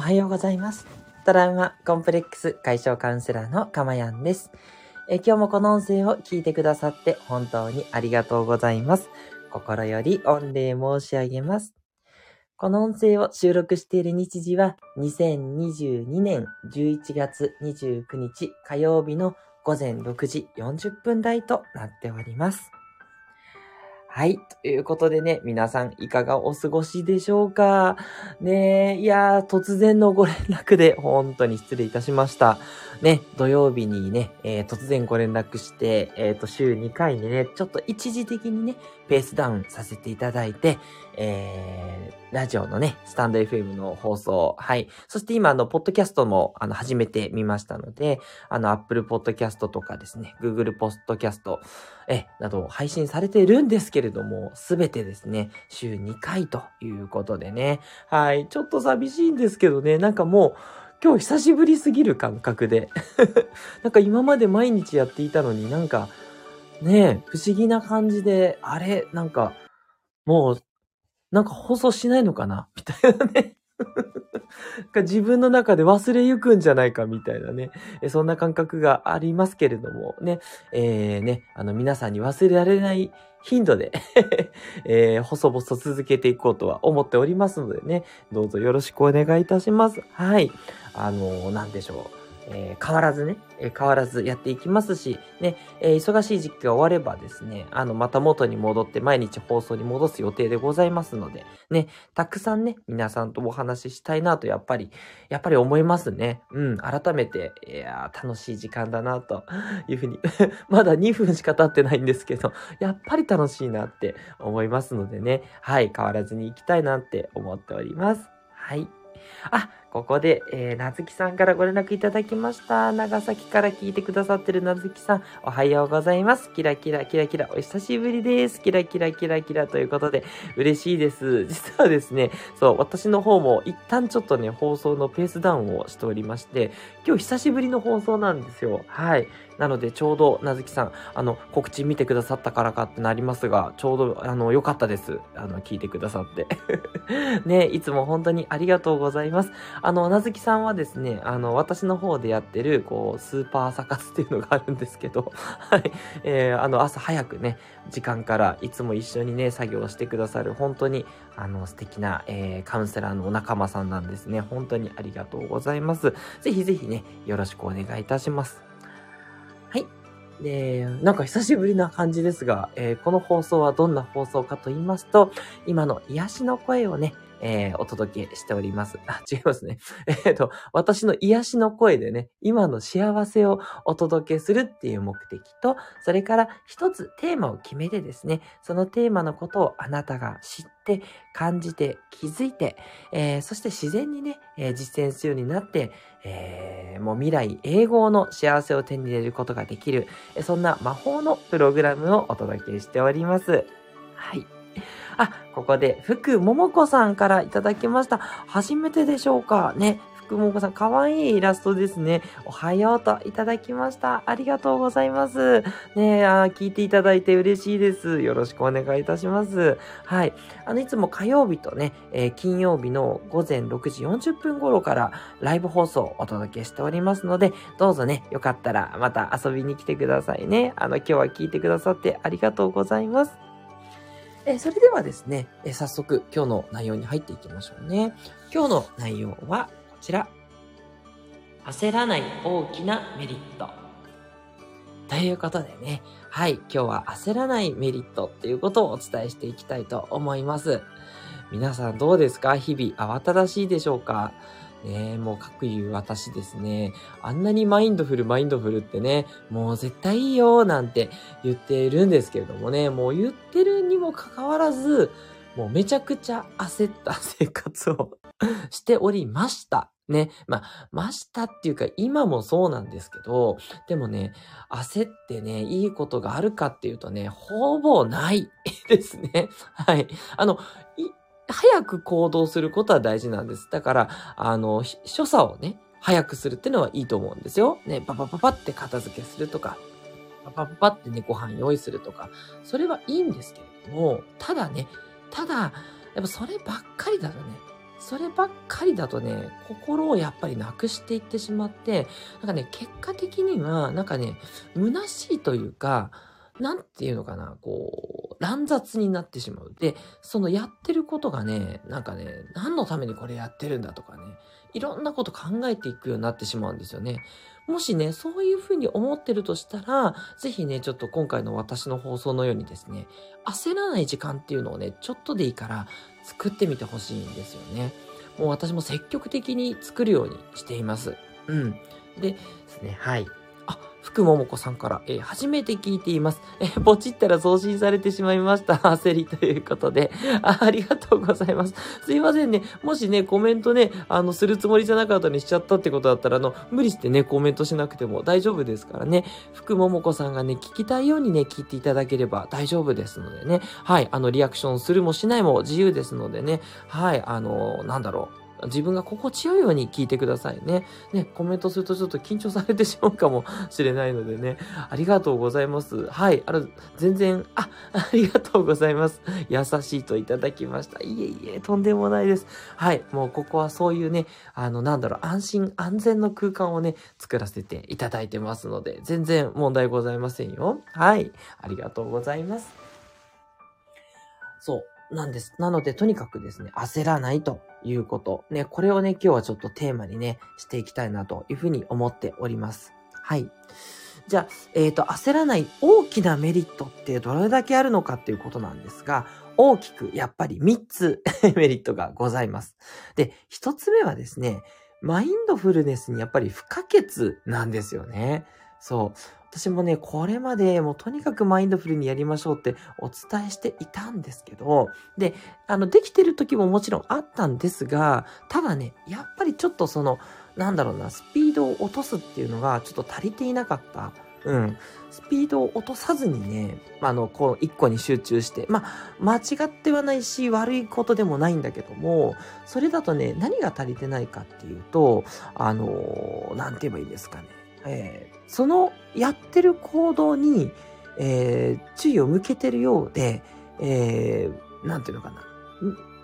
おはようございます。トラウマコンプレックス解消カウンセラーのかまやんです。え今日もこの音声を聞いてくださって本当にありがとうございます。心より御礼申し上げます。この音声を収録している日時は2022年11月29日火曜日の午前6時40分台となっております。はい。ということでね、皆さんいかがお過ごしでしょうか？ねえ、いやー、突然のご連絡で本当に失礼いたしました。ね、土曜日にね、えー突然ご連絡して、えっ、と、週2回にね、ちょっと一時的にね、ペースダウンさせていただいて、えー、ラジオのね、スタンド FM の放送、はい。そして今、あの、ポッドキャストも、あの、始めてみましたので、あの、Apple Podcast とかですね、Google Podcast、え、など配信されているんですけれども、すべてですね、週2回ということでね、はい。ちょっと寂しいんですけどね、なんかもう、今日久しぶりすぎる感覚で。なんか今まで毎日やっていたのになんか、ねえ、不思議な感じで、あれ、なんか、もう、なんか放送しないのかな？みたいなね。自分の中で忘れゆくんじゃないかみたいなね。そんな感覚がありますけれどもね。えー、ね、あの皆さんに忘れられない頻度で、えー、細々続けていこうとは思っておりますのでね。どうぞよろしくお願いいたします。はい。あのーなんでしょう。えー変わらずね、え変わらずやっていきますし、ね、えー忙しい時期が終わればですね、あの、また元に戻って毎日放送に戻す予定でございますので、ね、たくさんね、皆さんとお話ししたいなと、やっぱり、やっぱり思いますね。うん、改めて、いやー楽しい時間だな、というふうに、まだ2分しか経ってないんですけど、やっぱり楽しいなって思いますのでね、はい、変わらずに行きたいなって思っております。はい。あ、ここで、えー、なずきさんからご連絡いただきました。長崎から聞いてくださってるなずきさん、おはようございます。キラキラキラキラ、お久しぶりです。キラキラキラキラということで、嬉しいです。実はですね、そう、私の方も一旦ちょっとね、放送のペースダウンをしておりまして、今日久しぶりの放送なんですよ。はい。なので、ちょうど、なずきさん、あの、告知見てくださったからかってなりますが、ちょうど、あの、良かったです。あの、聞いてくださって。ね、いつも本当にありがとうございます。あの、なずきさんはですね、あの、私の方でやってる、こう、スーパーサカスっていうのがあるんですけど、はい。えーあの、朝早くね、時間からいつも一緒にね、作業してくださる、本当に、あの、素敵な、えーカウンセラーのお仲間さんなんですね。本当にありがとうございます。ぜひぜひね、よろしくお願いいたします。はい。で、なんか久しぶりな感じですが、えーこの放送はどんな放送かと言いますと、今の癒しの声をね、えーお届けしております。あ、違いますね。えっ、と、私の癒しの声でね、今の幸せをお届けするっていう目的と、それから一つテーマを決めてですね、そのテーマのことをあなたが知って、感じて、気づいて、えーそして自然にね、え実践するようになって、えもう未来永劫の幸せを手に入れることができる、そんな魔法のプログラムをお届けしております。はい。あ、ここで、福桃子さんからいただきました。初めてでしょうか？ね。福桃子さん、かわいいイラストですね。おはようといただきました。ありがとうございます。ねあ聞いていただいて嬉しいです。よろしくお願いいたします。はい。あの、いつも火曜日とね、えー金曜日の午前6時40分頃からライブ放送をお届けしておりますので、どうぞね、よかったらまた遊びに来てくださいね。あの、今日は聞いてくださってありがとうございます。えーそれではですね、えー早速今日の内容に入っていきましょうね。今日の内容はこちら。焦らない大きなメリット。ということでね、はい、今日は焦らないメリットっていうことをお伝えしていきたいと思います。皆さんどうですか？日々慌ただしいでしょうか？ねえ、もう各言う私ですね。あんなにマインドフル、マインドフルってね、もう絶対いいよ、なんて言っているんですけれどもね、もう言ってるにもかかわらず、もうめちゃくちゃ焦った 生活をしておりました。ね。まあ、ましたっていうか、今もそうなんですけど、でもね、焦ってね、いいことがあるかっていうとね、ほぼない ですね。はい。あの、い早く行動することは大事なんです。だから、あの、所作をね、早くするっていうのはいいと思うんですよ。ね、パパパパって片付けするとか、パパパパってね、ご飯用意するとか、それはいいんですけれども、ただね、ただ、やっぱそればっかりだとね、そればっかりだとね、心をやっぱりなくしていってしまって、なんかね、結果的には、なんかね、虚しいというか、なんていうのかな、こう、乱雑になってしまう。で、そのやってることがね、なんかね、何のためにこれやってるんだとかね、いろんなこと考えていくようになってしまうんですよね。もしね、そういうふうに思ってるとしたら、ぜひね、ちょっと今回の私の放送のようにですね、焦らない時間っていうのをね、ちょっとでいいから作ってみてほしいんですよね。もう私も積極的に作るようにしています。うん。でですね、はい。福桃子さんから、えー、初めて聞いています。えー、ポチったら送信されてしまいました。焦りということであ。ありがとうございます。すいませんね。もしね、コメントね、あの、するつもりじゃなかったにしちゃったってことだったら、あの、無理してね、コメントしなくても大丈夫ですからね。福桃子さんがね、聞きたいようにね、聞いていただければ大丈夫ですのでね。はい。あの、リアクションするもしないも自由ですのでね。はい。あの、なんだろう。自分が心地よいように聞いてくださいね。ね、コメントするとちょっと緊張されてしまうかもしれないのでね。ありがとうございます。はい。あの、全然、あ、ありがとうございます。優しいといただきました。いえいえ、とんでもないです。はい。もうここはそういうね、あの、なんだろう、安心安全の空間をね、作らせていただいてますので、全然問題ございませんよ。はい。ありがとうございます。なんです。なので、とにかくですね、焦らないということ。ね、これをね、今日はちょっとテーマにね、していきたいなというふうに思っております。はい。じゃあ、えっ、ー、と、焦らない大きなメリットってどれだけあるのかっていうことなんですが、大きくやっぱり3つ メリットがございます。で、1つ目はですね、マインドフルネスにやっぱり不可欠なんですよね。そう。私もね、これまでもうとにかくマインドフルにやりましょうってお伝えしていたんですけど、で、あの、できてる時ももちろんあったんですが、ただね、やっぱりちょっとその、なんだろうな、スピードを落とすっていうのがちょっと足りていなかった。うん。スピードを落とさずにね、あの、こう、一個に集中して、まあ、間違ってはないし、悪いことでもないんだけども、それだとね、何が足りてないかっていうと、あの、なんて言えばいいですかね。えー、そのやってる行動に、えー、注意を向けてるようで、えー、なんていうのかな。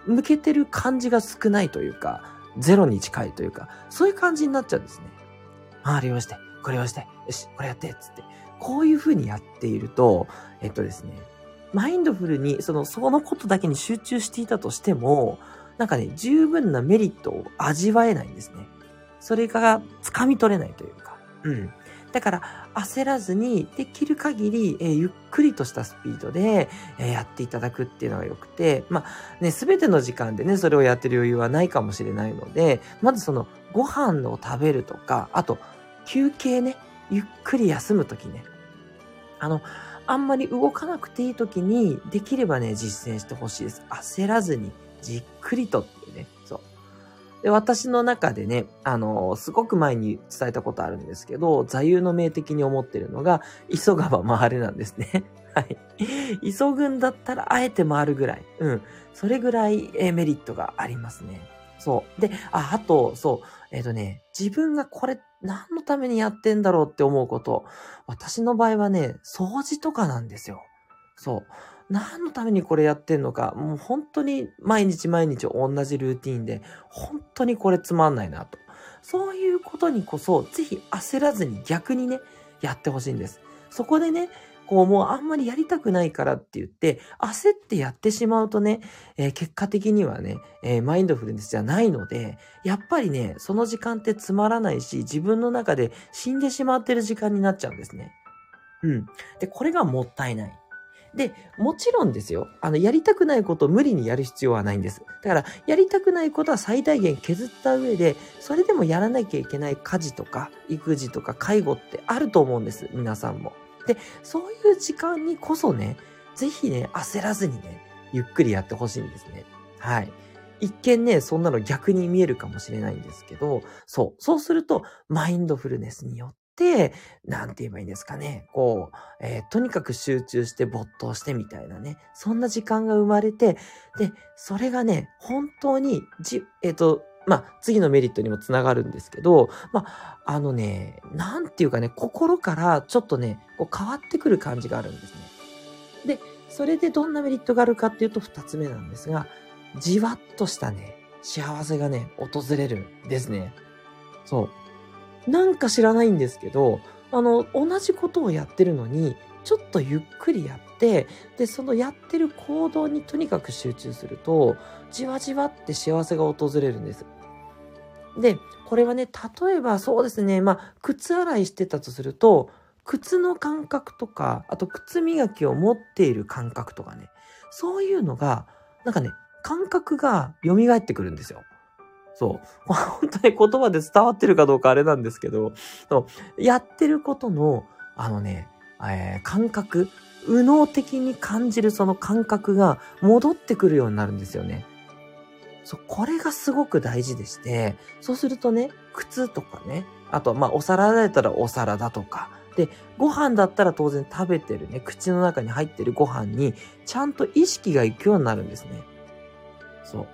向けてる感じが少ないというか、ゼロに近いというか、そういう感じになっちゃうんですね。あれをして、これをして、よし、これやって、つって。こういう風にやっていると、えっとですね、マインドフルに、その、そのことだけに集中していたとしても、なんかね、十分なメリットを味わえないんですね。それが掴み取れないというか。うん。だから焦らずにできる限り、えー、ゆっくりとしたスピードで、えー、やっていただくっていうのが良くて、まあね、すべての時間でね、それをやってる余裕はないかもしれないので、まずそのご飯を食べるとか、あと休憩ね、ゆっくり休むときね。あの、あんまり動かなくていいときに、できればね、実践してほしいです。焦らずに、じっくりとっ。で、私の中でね、あの、すごく前に伝えたことあるんですけど、座右の銘的に思ってるのが、急がば回れなんですね。はい。急ぐんだったら、あえて回るぐらい。うん。それぐらい、えメリットがありますね。そう。で、あ、あと、そう。えっ、ー、とね、自分がこれ何のためにやってんだろうって思うこと。私の場合はね、掃除とかなんですよ。そう。何のためにこれやってんのか、もう本当に毎日毎日同じルーティンで、本当にこれつまんないなと。そういうことにこそ、ぜひ焦らずに逆にね、やってほしいんです。そこでね、こうもうあんまりやりたくないからって言って、焦ってやってしまうとね、えー、結果的にはね、えー、マインドフルネスじゃないので、やっぱりね、その時間ってつまらないし、自分の中で死んでしまってる時間になっちゃうんですね。うん。で、これがもったいない。で、もちろんですよ。あの、やりたくないことを無理にやる必要はないんです。だから、やりたくないことは最大限削った上で、それでもやらなきゃいけない家事とか、育児とか介護ってあると思うんです。皆さんも。で、そういう時間にこそね、ぜひね、焦らずにね、ゆっくりやってほしいんですね。はい。一見ね、そんなの逆に見えるかもしれないんですけど、そう。そうすると、マインドフルネスによって、なんて言えばいいんですかね。こう、えー、とにかく集中して没頭してみたいなね。そんな時間が生まれて、で、それがね、本当に、じ、えっ、ー、と、まあ、次のメリットにもつながるんですけど、まあ、あのね、なんていうかね、心からちょっとね、こう変わってくる感じがあるんですね。で、それでどんなメリットがあるかっていうと、二つ目なんですが、じわっとしたね、幸せがね、訪れるんですね。そう。なんか知らないんですけど、あの、同じことをやってるのに、ちょっとゆっくりやって、で、そのやってる行動にとにかく集中すると、じわじわって幸せが訪れるんです。で、これはね、例えばそうですね、まあ、靴洗いしてたとすると、靴の感覚とか、あと靴磨きを持っている感覚とかね、そういうのが、なんかね、感覚が蘇ってくるんですよ。そう。本当に言葉で伝わってるかどうかあれなんですけど、そうやってることの、あのね、えー、感覚、右脳的に感じるその感覚が戻ってくるようになるんですよね。そう、これがすごく大事でして、そうするとね、靴とかね、あと、まあ、お皿だったらお皿だとか、で、ご飯だったら当然食べてるね、口の中に入ってるご飯に、ちゃんと意識が行くようになるんですね。そう。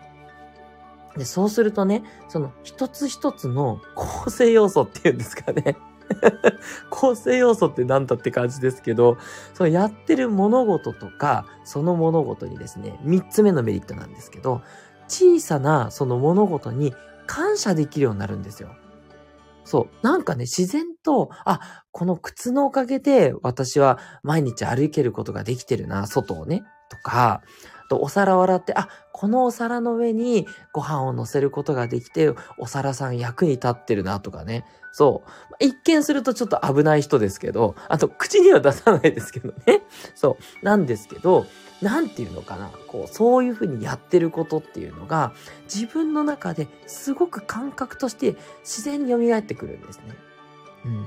で、そうするとね、その一つ一つの構成要素っていうんですかね。構成要素って何だって感じですけど、そのやってる物事とか、その物事にですね、三つ目のメリットなんですけど、小さなその物事に感謝できるようになるんですよ。そう。なんかね、自然と、あ、この靴のおかげで私は毎日歩けることができてるな、外をね、とか、とお皿を洗って、あ、このお皿の上にご飯を乗せることができて、お皿さん役に立ってるなとかね。そう。一見するとちょっと危ない人ですけど、あと口には出さないですけどね。そう。なんですけど、なんていうのかな。こう、そういうふうにやってることっていうのが、自分の中ですごく感覚として自然に蘇ってくるんですね。うん。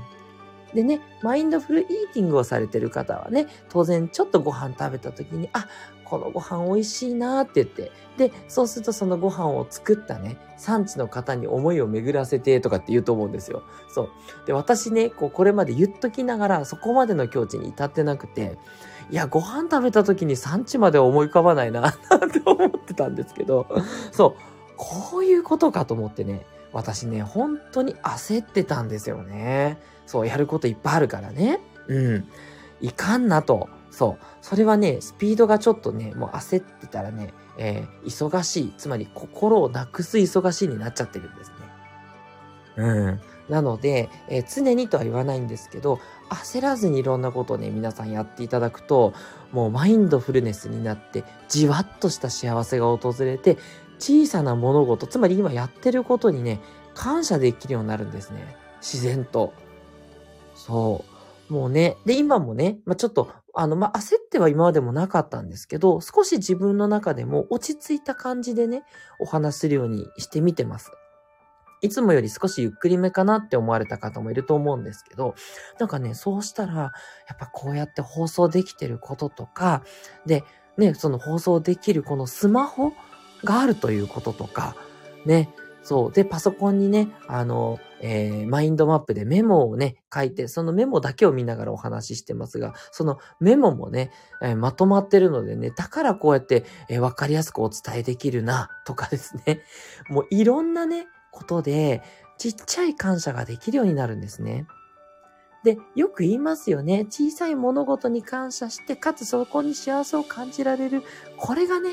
でね、マインドフルイーティングをされてる方はね、当然ちょっとご飯食べた時に、あ、このご飯美味しいなって言って、で、そうするとそのご飯を作ったね、産地の方に思いを巡らせてとかって言うと思うんですよ。そう。で、私ね、こう、これまで言っときながら、そこまでの境地に至ってなくて、いや、ご飯食べた時に産地まで思い浮かばないなって思ってたんですけど、そう。こういうことかと思ってね、私ね、本当に焦ってたんですよね。そう、やることいっぱいあるからね。うん。いかんなと。そう。それはね、スピードがちょっとね、もう焦ってたらね、えー、忙しい。つまり心をなくす忙しいになっちゃってるんですね。うん。なので、えー、常にとは言わないんですけど、焦らずにいろんなことをね、皆さんやっていただくと、もうマインドフルネスになって、じわっとした幸せが訪れて、小さな物事、つまり今やってることにね、感謝できるようになるんですね。自然と。そう。もうね、で、今もね、まあ、ちょっと、あの、まあ、焦っては今までもなかったんですけど、少し自分の中でも落ち着いた感じでね、お話するようにしてみてます。いつもより少しゆっくりめかなって思われた方もいると思うんですけど、なんかね、そうしたら、やっぱこうやって放送できてることとか、で、ね、その放送できるこのスマホがあるということとか、ね、そう。で、パソコンにね、あの、えー、マインドマップでメモをね、書いて、そのメモだけを見ながらお話ししてますが、そのメモもね、えー、まとまってるのでね、だからこうやって、えー、わかりやすくお伝えできるな、とかですね。もういろんなね、ことで、ちっちゃい感謝ができるようになるんですね。で、よく言いますよね。小さい物事に感謝して、かつそこに幸せを感じられる。これがね、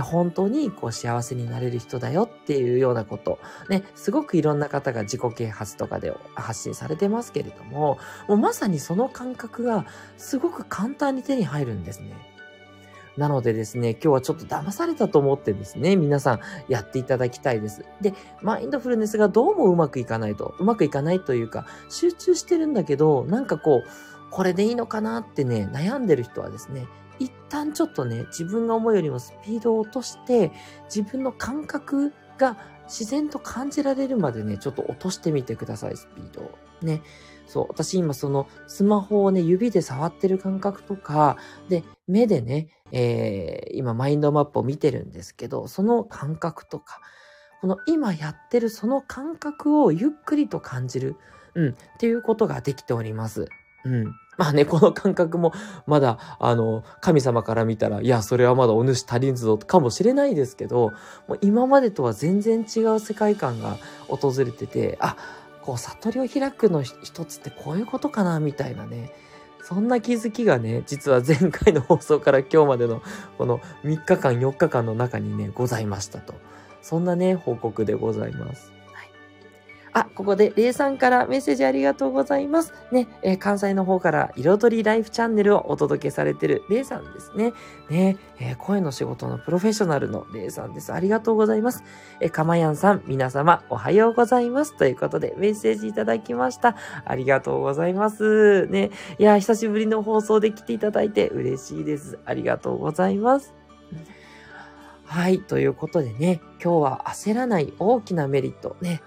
本当にこう幸せになれる人だよっていうようなこと。ね、すごくいろんな方が自己啓発とかで発信されてますけれども、もうまさにその感覚がすごく簡単に手に入るんですね。なのでですね、今日はちょっと騙されたと思ってですね、皆さんやっていただきたいです。で、マインドフルネスがどうもうまくいかないと、うまくいかないというか、集中してるんだけど、なんかこう、これでいいのかなってね、悩んでる人はですね、一旦ちょっとね、自分が思うよりもスピードを落として、自分の感覚が自然と感じられるまでね、ちょっと落としてみてください、スピードを。ね。そう、私今そのスマホをね、指で触ってる感覚とか、で、目でね、えー、今マインドマップを見てるんですけど、その感覚とか、この今やってるその感覚をゆっくりと感じる、うん、っていうことができております。うん。まあね、この感覚も、まだ、あの、神様から見たら、いや、それはまだお主足りんぞかもしれないですけど、もう今までとは全然違う世界観が訪れてて、あ、こう、悟りを開くの一つってこういうことかな、みたいなね。そんな気づきがね、実は前回の放送から今日までのこの3日間、4日間の中にね、ございましたと。そんなね、報告でございます。あ、ここで、レイさんからメッセージありがとうございます。ね、えー、関西の方から彩りライフチャンネルをお届けされてるレイさんですね。ね、えー、声の仕事のプロフェッショナルのレイさんです。ありがとうございます。えー、かまやんさん、皆様、おはようございます。ということで、メッセージいただきました。ありがとうございます。ね、いや、久しぶりの放送で来ていただいて嬉しいです。ありがとうございます。はい。ということでね、今日は焦らない大きなメリットね、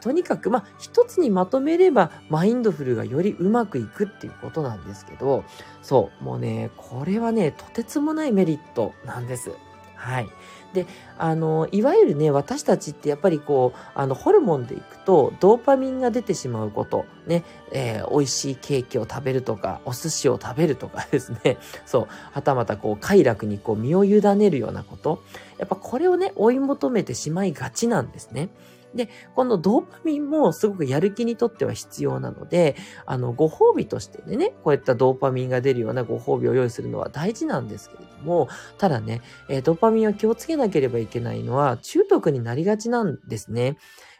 とにかく、まあ、一つにまとめれば、マインドフルがよりうまくいくっていうことなんですけど、そう、もうね、これはね、とてつもないメリットなんです。はい。で、あの、いわゆるね、私たちってやっぱりこう、あの、ホルモンでいくと、ドーパミンが出てしまうこと、ね、えー、美味しいケーキを食べるとか、お寿司を食べるとか ですね、そう、はたまたこう、快楽にこう、身を委ねるようなこと、やっぱこれをね、追い求めてしまいがちなんですね。で、このドーパミンもすごくやる気にとっては必要なので、あの、ご褒美としてね、こういったドーパミンが出るようなご褒美を用意するのは大事なんですけれども、ただね、えー、ドーパミンは気をつけなければいけないのは、中毒になりがちなんですね。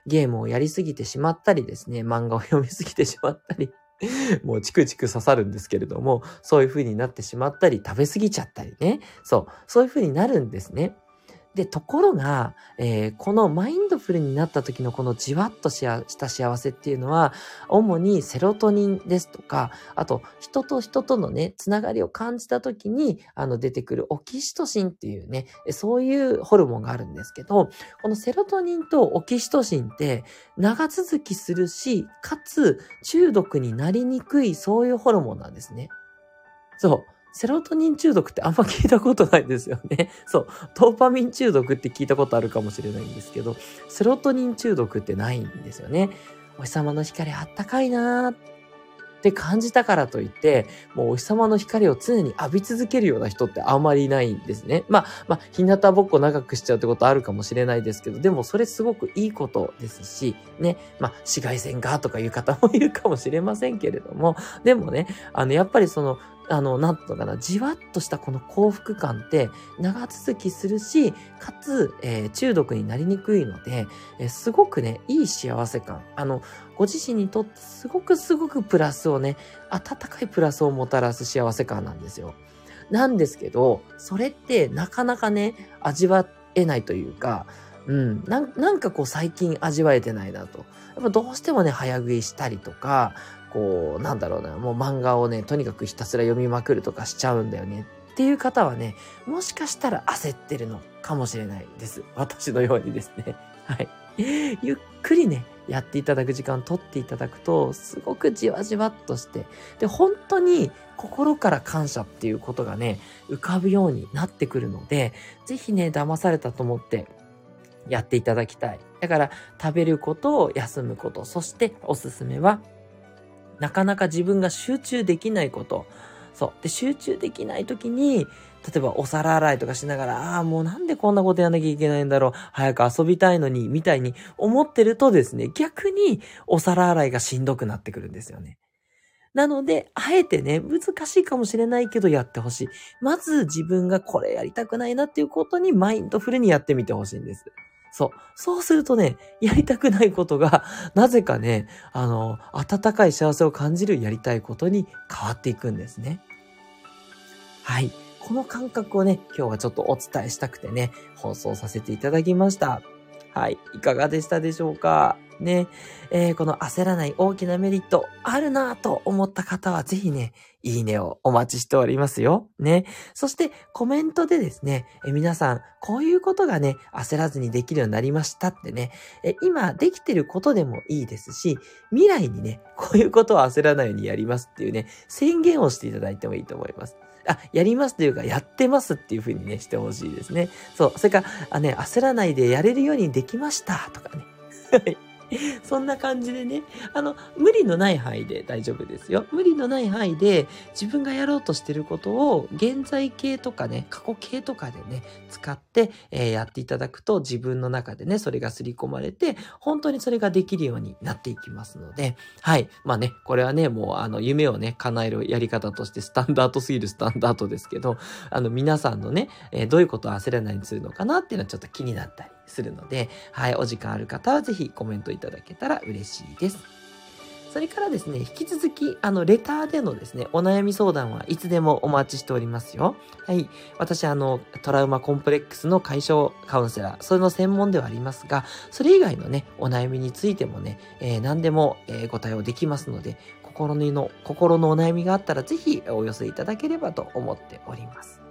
ゲームをやりすぎてしまったりですね、漫画を読みすぎてしまったり、もうチクチク刺さるんですけれども、そういう風になってしまったり、食べ過ぎちゃったりね。そう、そういう風になるんですね。で、ところが、えー、このマインドフルになった時のこのじわっとした幸せっていうのは、主にセロトニンですとか、あと人と人とのね、つながりを感じた時に、あの出てくるオキシトシンっていうね、そういうホルモンがあるんですけど、このセロトニンとオキシトシンって長続きするし、かつ中毒になりにくいそういうホルモンなんですね。そう。セロトニン中毒ってあんま聞いたことないですよね。そう。ドーパミン中毒って聞いたことあるかもしれないんですけど、セロトニン中毒ってないんですよね。お日様の光あったかいなーって感じたからといって、もうお日様の光を常に浴び続けるような人ってあんまりいないんですね。まあ、まあ、日向ぼっこ長くしちゃうってことあるかもしれないですけど、でもそれすごくいいことですし、ね、まあ、紫外線がとかいう方もいるかもしれませんけれども、でもね、あの、やっぱりその、あの、なんとかな、じわっとしたこの幸福感って長続きするし、かつ、えー、中毒になりにくいので、えー、すごくね、いい幸せ感。あの、ご自身にとってすごくすごくプラスをね、温かいプラスをもたらす幸せ感なんですよ。なんですけど、それってなかなかね、味わえないというか、うん、なんかこう最近味わえてないなと。やっぱどうしてもね、早食いしたりとか、こう、なんだろうな、もう漫画をね、とにかくひたすら読みまくるとかしちゃうんだよねっていう方はね、もしかしたら焦ってるのかもしれないです。私のようにですね。はい。ゆっくりね、やっていただく時間を取っていただくと、すごくじわじわっとして、で、本当に心から感謝っていうことがね、浮かぶようになってくるので、ぜひね、騙されたと思ってやっていただきたい。だから、食べることを休むこと、そしておすすめはなかなか自分が集中できないこと。そう。で、集中できない時に、例えばお皿洗いとかしながら、ああ、もうなんでこんなことやんなきゃいけないんだろう。早く遊びたいのに、みたいに思ってるとですね、逆にお皿洗いがしんどくなってくるんですよね。なので、あえてね、難しいかもしれないけどやってほしい。まず自分がこれやりたくないなっていうことにマインドフルにやってみてほしいんです。そう。そうするとね、やりたくないことが、なぜかね、あの、温かい幸せを感じるやりたいことに変わっていくんですね。はい。この感覚をね、今日はちょっとお伝えしたくてね、放送させていただきました。はい。いかがでしたでしょうか？ね。えー、この焦らない大きなメリットあるなと思った方はぜひね、いいねをお待ちしておりますよ。ね。そしてコメントでですね、え皆さん、こういうことがね、焦らずにできるようになりましたってね、え今できてることでもいいですし、未来にね、こういうことを焦らないようにやりますっていうね、宣言をしていただいてもいいと思います。あ、やりますというか、やってますっていう風にね、してほしいですね。そう。それから、あね、焦らないでやれるようにできましたとかね。はい。そんな感じでね、あの、無理のない範囲で大丈夫ですよ。無理のない範囲で自分がやろうとしてることを現在形とかね、過去形とかでね、使って、えー、やっていただくと自分の中でね、それが刷り込まれて、本当にそれができるようになっていきますので、はい。まあね、これはね、もうあの、夢をね、叶えるやり方としてスタンダードすぎるスタンダードですけど、あの、皆さんのね、えー、どういうことを焦らないにするのかなっていうのはちょっと気になったり、するので、はい、お時間ある方はぜひコメントいただけたら嬉しいです。それからですね、引き続き、あの、レターでのですね、お悩み相談はいつでもお待ちしておりますよ。はい。私、あの、トラウマコンプレックスの解消カウンセラー、それの専門ではありますが、それ以外のね、お悩みについてもね、えー、何でも、えー、ご対応できますので、心の、心のお悩みがあったらぜひお寄せいただければと思っております。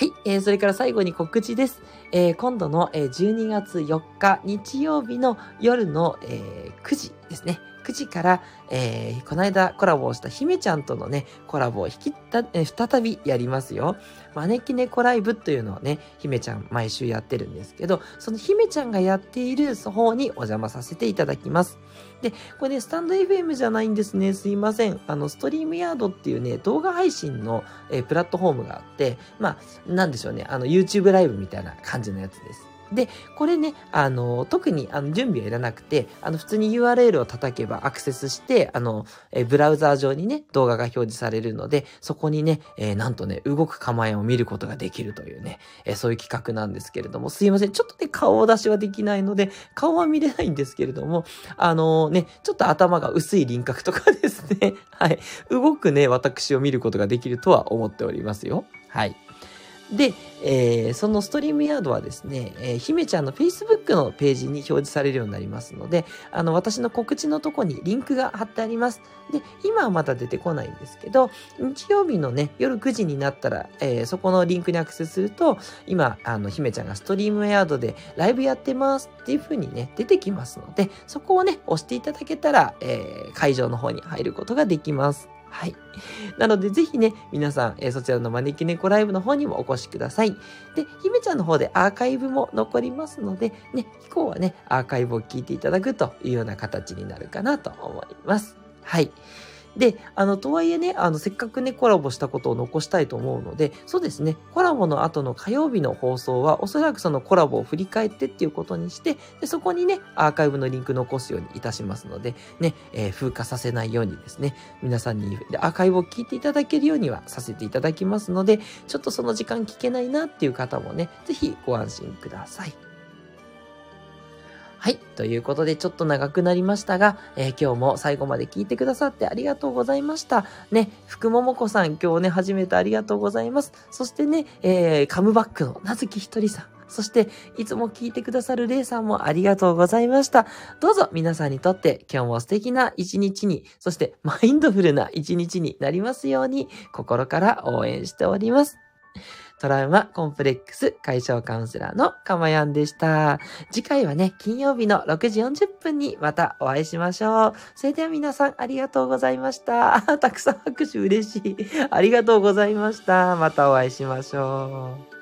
はい、えー、それから最後に告知です。えー、今度の、えー、12月4日日曜日の夜の、えー、9時ですね。9時から、えー、この間コラボをした姫ちゃんとのね、コラボを引きた、え、再びやりますよ。招き猫ライブというのをね、姫ちゃん毎週やってるんですけど、その姫ちゃんがやっている方にお邪魔させていただきます。で、これね、スタンド FM じゃないんですね。すいません。あの、ストリームヤードっていうね、動画配信の、えー、プラットフォームがあって、まあ、なんでしょうね。あの、YouTube ライブみたいな感じのやつです。で、これね、あの、特にあの準備はいらなくて、あの、普通に URL を叩けばアクセスして、あの、えブラウザー上にね、動画が表示されるので、そこにね、えー、なんとね、動く構えを見ることができるというね、えー、そういう企画なんですけれども、すいません。ちょっとね、顔出しはできないので、顔は見れないんですけれども、あのね、ちょっと頭が薄い輪郭とかですね、はい、動くね、私を見ることができるとは思っておりますよ。はい。で、えー、そのストリームヤードはですね、えー、姫ちゃんの Facebook のページに表示されるようになりますので、あの、私の告知のとこにリンクが貼ってあります。で、今はまだ出てこないんですけど、日曜日のね、夜9時になったら、えー、そこのリンクにアクセスすると、今、あの、姫ちゃんがストリームヤードでライブやってますっていう風にね、出てきますので、そこをね、押していただけたら、え、会場の方に入ることができます。はい。なので、ぜひね、皆さん、えー、そちらの招き猫ライブの方にもお越しください。で、ひめちゃんの方でアーカイブも残りますので、ね、以降はね、アーカイブを聞いていただくというような形になるかなと思います。はい。で、あの、とはいえね、あの、せっかくね、コラボしたことを残したいと思うので、そうですね、コラボの後の火曜日の放送は、おそらくそのコラボを振り返ってっていうことにして、でそこにね、アーカイブのリンク残すようにいたしますので、ね、えー、風化させないようにですね、皆さんにアーカイブを聞いていただけるようにはさせていただきますので、ちょっとその時間聞けないなっていう方もね、ぜひご安心ください。はい。ということで、ちょっと長くなりましたが、えー、今日も最後まで聞いてくださってありがとうございました。ね、福桃子さん、今日ね、初めてありがとうございます。そしてね、えー、カムバックのなずきひとりさん。そして、いつも聞いてくださるレイさんもありがとうございました。どうぞ皆さんにとって今日も素敵な一日に、そしてマインドフルな一日になりますように、心から応援しております。トラウマコンプレックス解消カウンセラーのかまやんでした。次回はね、金曜日の6時40分にまたお会いしましょう。それでは皆さんありがとうございました。たくさん拍手嬉しい。ありがとうございました。またお会いしましょう。